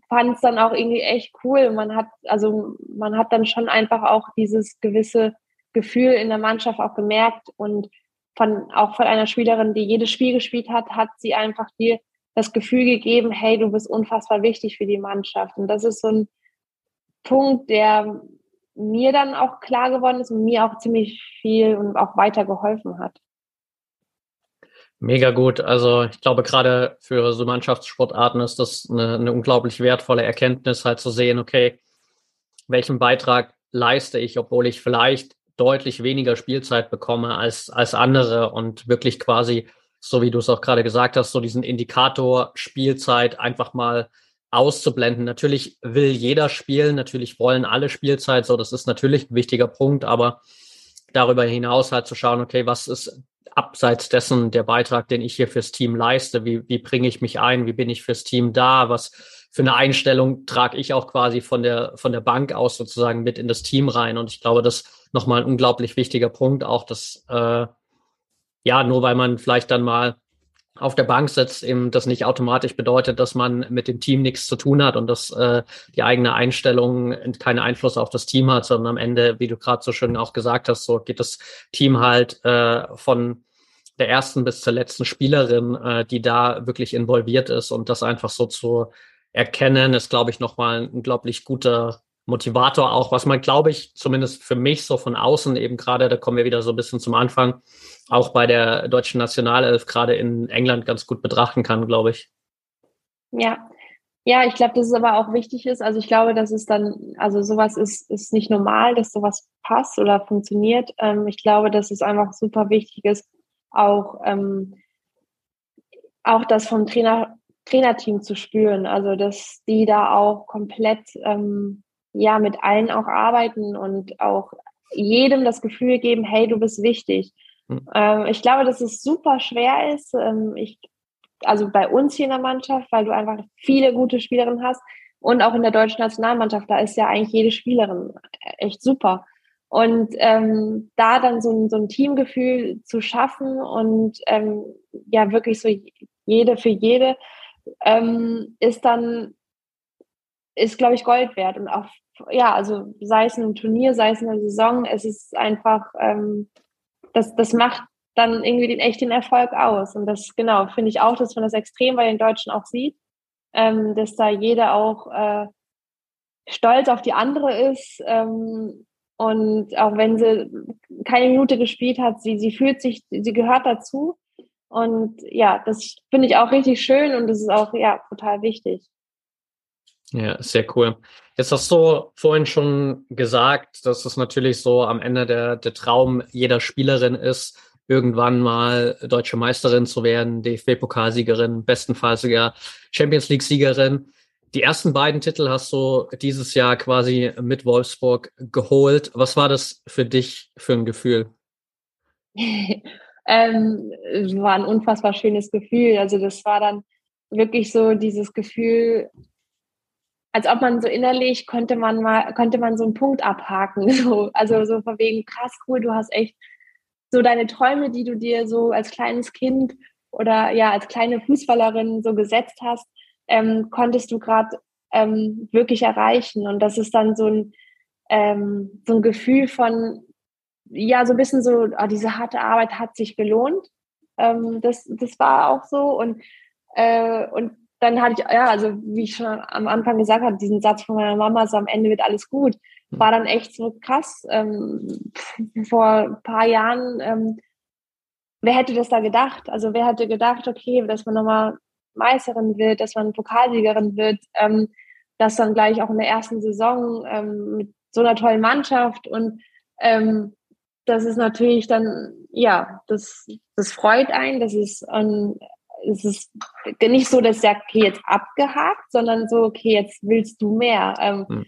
fand es dann auch irgendwie echt cool. Man hat, also man hat dann schon einfach auch dieses gewisse Gefühl in der Mannschaft auch gemerkt und von, auch von einer Spielerin, die jedes Spiel gespielt hat, hat sie einfach dir das Gefühl gegeben, hey, du bist unfassbar wichtig für die Mannschaft. Und das ist so ein Punkt, der mir dann auch klar geworden ist und mir auch ziemlich viel und auch weiter geholfen hat. Mega gut. Also ich glaube, gerade für so Mannschaftssportarten ist das eine, eine unglaublich wertvolle Erkenntnis, halt zu sehen, okay, welchen Beitrag leiste ich, obwohl ich vielleicht deutlich weniger Spielzeit bekomme als, als andere und wirklich quasi, so wie du es auch gerade gesagt hast, so diesen Indikator Spielzeit einfach mal auszublenden. Natürlich will jeder spielen, natürlich wollen alle Spielzeit, so das ist natürlich ein wichtiger Punkt, aber darüber hinaus halt zu schauen, okay, was ist abseits dessen der Beitrag, den ich hier fürs Team leiste? Wie, wie bringe ich mich ein? Wie bin ich fürs Team da? Was für eine Einstellung trage ich auch quasi von der, von der Bank aus sozusagen mit in das Team rein? Und ich glaube, das ist nochmal ein unglaublich wichtiger Punkt, auch dass, äh, ja, nur weil man vielleicht dann mal auf der Bank sitzt, eben das nicht automatisch bedeutet, dass man mit dem Team nichts zu tun hat und dass äh, die eigene Einstellung keinen Einfluss auf das Team hat, sondern am Ende, wie du gerade so schön auch gesagt hast, so geht das Team halt äh, von der ersten bis zur letzten Spielerin, äh, die da wirklich involviert ist und das einfach so zu erkennen, ist, glaube ich, nochmal ein unglaublich guter Motivator auch, was man, glaube ich, zumindest für mich so von außen eben gerade, da kommen wir wieder so ein bisschen zum Anfang, auch bei der deutschen Nationalelf gerade in England ganz gut betrachten kann, glaube ich. Ja, ja, ich glaube, dass es aber auch wichtig ist. Also ich glaube, dass es dann, also sowas ist, ist nicht normal, dass sowas passt oder funktioniert. Ähm, ich glaube, dass es einfach super wichtig ist, auch, ähm, auch das vom Trainer, Trainerteam zu spüren. Also dass die da auch komplett ähm, ja mit allen auch arbeiten und auch jedem das Gefühl geben, hey, du bist wichtig. Mhm. Ähm, ich glaube, dass es super schwer ist. Ähm, ich, also bei uns hier in der Mannschaft, weil du einfach viele gute Spielerinnen hast und auch in der deutschen Nationalmannschaft, da ist ja eigentlich jede Spielerin echt super. Und ähm, da dann so ein, so ein Teamgefühl zu schaffen und ähm, ja wirklich so jede für jede ähm, ist dann, ist glaube ich Gold wert. Und auch, ja, also sei es ein Turnier, sei es eine Saison, es ist einfach, ähm, das, das macht dann irgendwie den echten Erfolg aus. Und das, genau, finde ich auch, dass man das extrem bei den Deutschen auch sieht, ähm, dass da jeder auch äh, stolz auf die andere ist. Ähm, und auch wenn sie keine Minute gespielt hat, sie, sie fühlt sich, sie gehört dazu. Und ja, das finde ich auch richtig schön und das ist auch ja total wichtig. Ja, sehr cool. Jetzt hast du vorhin schon gesagt, dass es natürlich so am Ende der, der Traum jeder Spielerin ist, irgendwann mal deutsche Meisterin zu werden, DFB-Pokalsiegerin, bestenfalls sogar Champions League-Siegerin. Die ersten beiden Titel hast du dieses Jahr quasi mit Wolfsburg geholt. Was war das für dich für ein Gefühl? Ähm, war ein unfassbar schönes Gefühl. Also das war dann wirklich so dieses Gefühl, als ob man so innerlich konnte man mal, konnte man so einen Punkt abhaken. So, also so von wegen, krass, cool, du hast echt so deine Träume, die du dir so als kleines Kind oder ja, als kleine Fußballerin so gesetzt hast, ähm, konntest du gerade ähm, wirklich erreichen. Und das ist dann so ein, ähm, so ein Gefühl von, ja, so ein bisschen so, oh, diese harte Arbeit hat sich gelohnt. Ähm, das, das war auch so. Und, äh, und dann hatte ich, ja, also wie ich schon am Anfang gesagt habe, diesen Satz von meiner Mama, so am Ende wird alles gut, hm. war dann echt so krass. Ähm, vor ein paar Jahren, ähm, wer hätte das da gedacht? Also wer hätte gedacht, okay, dass man nochmal Meisterin wird, dass man Pokalsiegerin wird, ähm, dass dann gleich auch in der ersten Saison ähm, mit so einer tollen Mannschaft und ähm, das ist natürlich dann, ja, das, das freut einen, das ist, ähm, es ist nicht so, dass ich sage, okay, jetzt abgehakt, sondern so, okay, jetzt willst du mehr. Ähm, hm.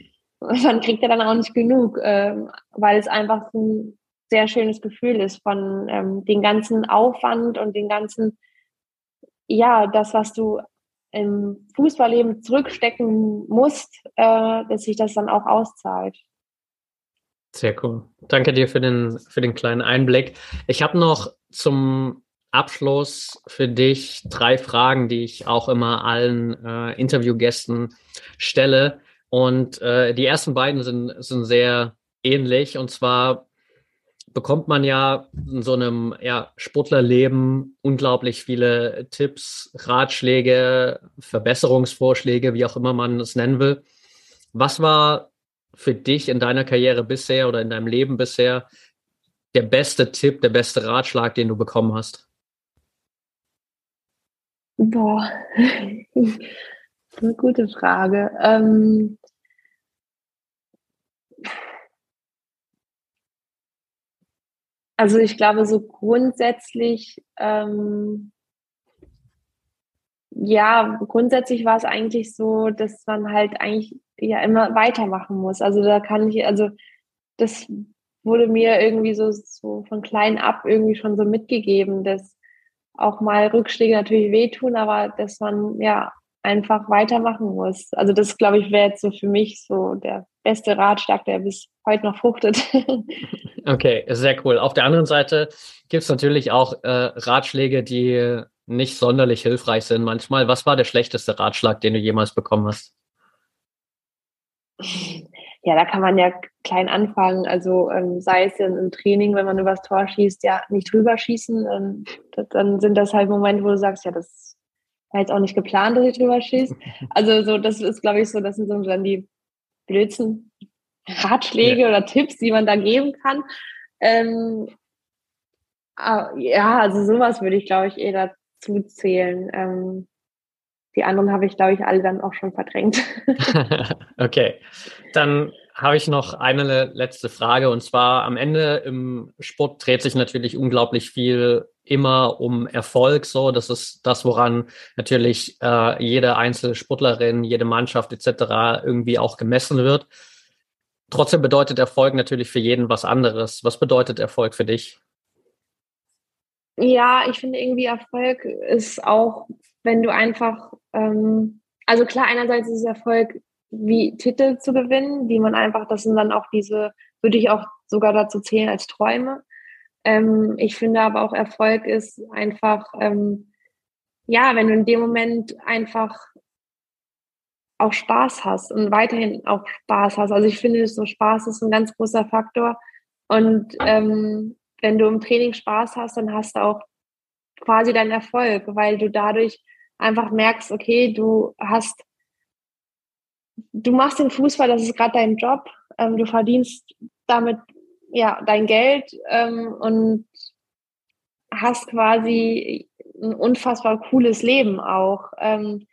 Man kriegt ja dann auch nicht genug, ähm, weil es einfach ein sehr schönes Gefühl ist von ähm, den ganzen Aufwand und den ganzen, ja, das, was du im Fußballleben zurückstecken musst, äh, dass sich das dann auch auszahlt. Sehr cool. Danke dir für den, für den kleinen Einblick. Ich habe noch zum Abschluss für dich drei Fragen, die ich auch immer allen äh, Interviewgästen stelle. Und äh, die ersten beiden sind, sind sehr ähnlich. Und zwar bekommt man ja in so einem ja, Sportlerleben unglaublich viele Tipps, Ratschläge, Verbesserungsvorschläge, wie auch immer man es nennen will. Was war für dich in deiner Karriere bisher oder in deinem Leben bisher der beste Tipp, der beste Ratschlag, den du bekommen hast? Boah, eine gute Frage. Ähm, also ich glaube, so grundsätzlich, ähm, ja, grundsätzlich war es eigentlich so, dass man halt eigentlich ja immer weitermachen muss. Also da kann ich, also das wurde mir irgendwie so, so von klein ab irgendwie schon so mitgegeben, dass auch mal Rückschläge natürlich wehtun, aber dass man ja einfach weitermachen muss. Also das, glaube ich, wäre jetzt so für mich so der beste Ratschlag, der bis heute noch fruchtet. okay, sehr cool. Auf der anderen Seite gibt es natürlich auch äh, Ratschläge, die nicht sonderlich hilfreich sind manchmal. Was war der schlechteste Ratschlag, den du jemals bekommen hast? ja, da kann man ja klein anfangen. Also ähm, sei es ja im Training, wenn man übers Tor schießt, ja, nicht drüber schießen. Ähm, das, dann sind das halt Momente, wo du sagst, ja, das war jetzt auch nicht geplant, dass ich drüber schieße. Also so, das ist, glaube ich, so, das sind so dann die blödsten Ratschläge ja. oder Tipps, die man da geben kann. Ähm, ah, ja, also sowas würde ich, glaube ich, eher dazu zählen. Die anderen habe ich, glaube ich, alle dann auch schon verdrängt. okay, dann habe ich noch eine letzte Frage und zwar am Ende im Sport dreht sich natürlich unglaublich viel immer um Erfolg. So, das ist das, woran natürlich äh, jede einzelne Sportlerin, jede Mannschaft etc. irgendwie auch gemessen wird. Trotzdem bedeutet Erfolg natürlich für jeden was anderes. Was bedeutet Erfolg für dich? Ja, ich finde irgendwie Erfolg ist auch wenn du einfach, ähm, also klar, einerseits ist es Erfolg, wie Titel zu gewinnen, die man einfach, das sind dann auch diese, würde ich auch sogar dazu zählen als Träume. Ähm, ich finde aber auch Erfolg ist einfach, ähm, ja, wenn du in dem Moment einfach auch Spaß hast und weiterhin auch Spaß hast. Also ich finde, so Spaß ist ein ganz großer Faktor. Und ähm, wenn du im Training Spaß hast, dann hast du auch quasi deinen Erfolg, weil du dadurch einfach merkst, okay, du hast, du machst den Fußball, das ist gerade dein Job, ähm, du verdienst damit ja dein Geld ähm, und hast quasi ein unfassbar cooles Leben auch. Ähm,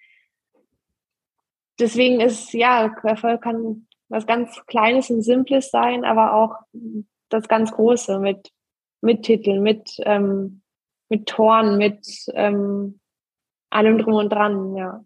deswegen ist ja Erfolg kann was ganz Kleines und Simples sein, aber auch das ganz Große mit mit Titeln, mit ähm, mit Toren, mit ähm, allem drum und dran, ja.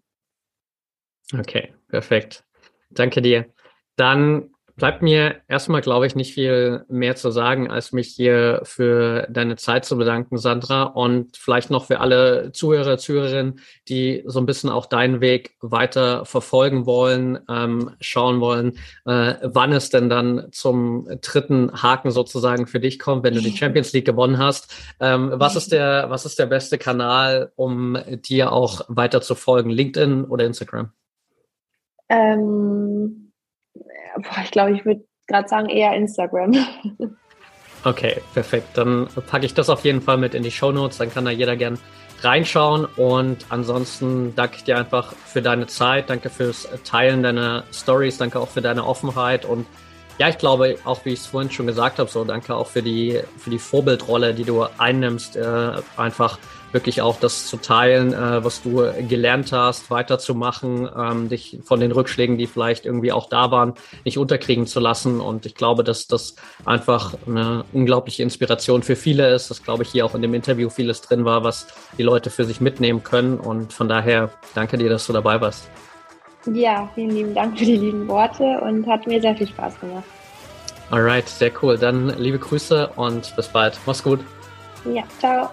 Okay, perfekt. Danke dir. Dann bleibt mir erstmal, glaube ich, nicht viel mehr zu sagen, als mich hier für deine Zeit zu bedanken, Sandra. Und vielleicht noch für alle Zuhörer, Zuhörerinnen, die so ein bisschen auch deinen Weg weiter verfolgen wollen, ähm, schauen wollen, äh, wann es denn dann zum dritten Haken sozusagen für dich kommt, wenn du die Champions League gewonnen hast. Ähm, was ist der, was ist der beste Kanal, um dir auch weiter zu folgen? LinkedIn oder Instagram? Ähm boah, ich glaube, ich würde gerade sagen eher Instagram. Okay, perfekt. Dann packe ich das auf jeden Fall mit in die Show Notes. Dann kann da jeder gern reinschauen. Und ansonsten danke ich dir einfach für deine Zeit. Danke fürs Teilen deiner Stories. Danke auch für deine Offenheit. Und ja, ich glaube, auch wie ich es vorhin schon gesagt habe, so danke auch für die, für die Vorbildrolle, die du einnimmst. Äh, einfach wirklich auch das zu teilen, äh, was du gelernt hast, weiterzumachen, ähm, dich von den Rückschlägen, die vielleicht irgendwie auch da waren, nicht unterkriegen zu lassen. Und ich glaube, dass das einfach eine unglaubliche Inspiration für viele ist. Das glaube ich hier auch in dem Interview vieles drin war, was die Leute für sich mitnehmen können. Und von daher danke dir, dass du dabei warst. Ja, vielen lieben Dank für die lieben Worte und hat mir sehr viel Spaß gemacht. Alright, sehr cool. Dann liebe Grüße und bis bald. Mach's gut. Ja, ciao.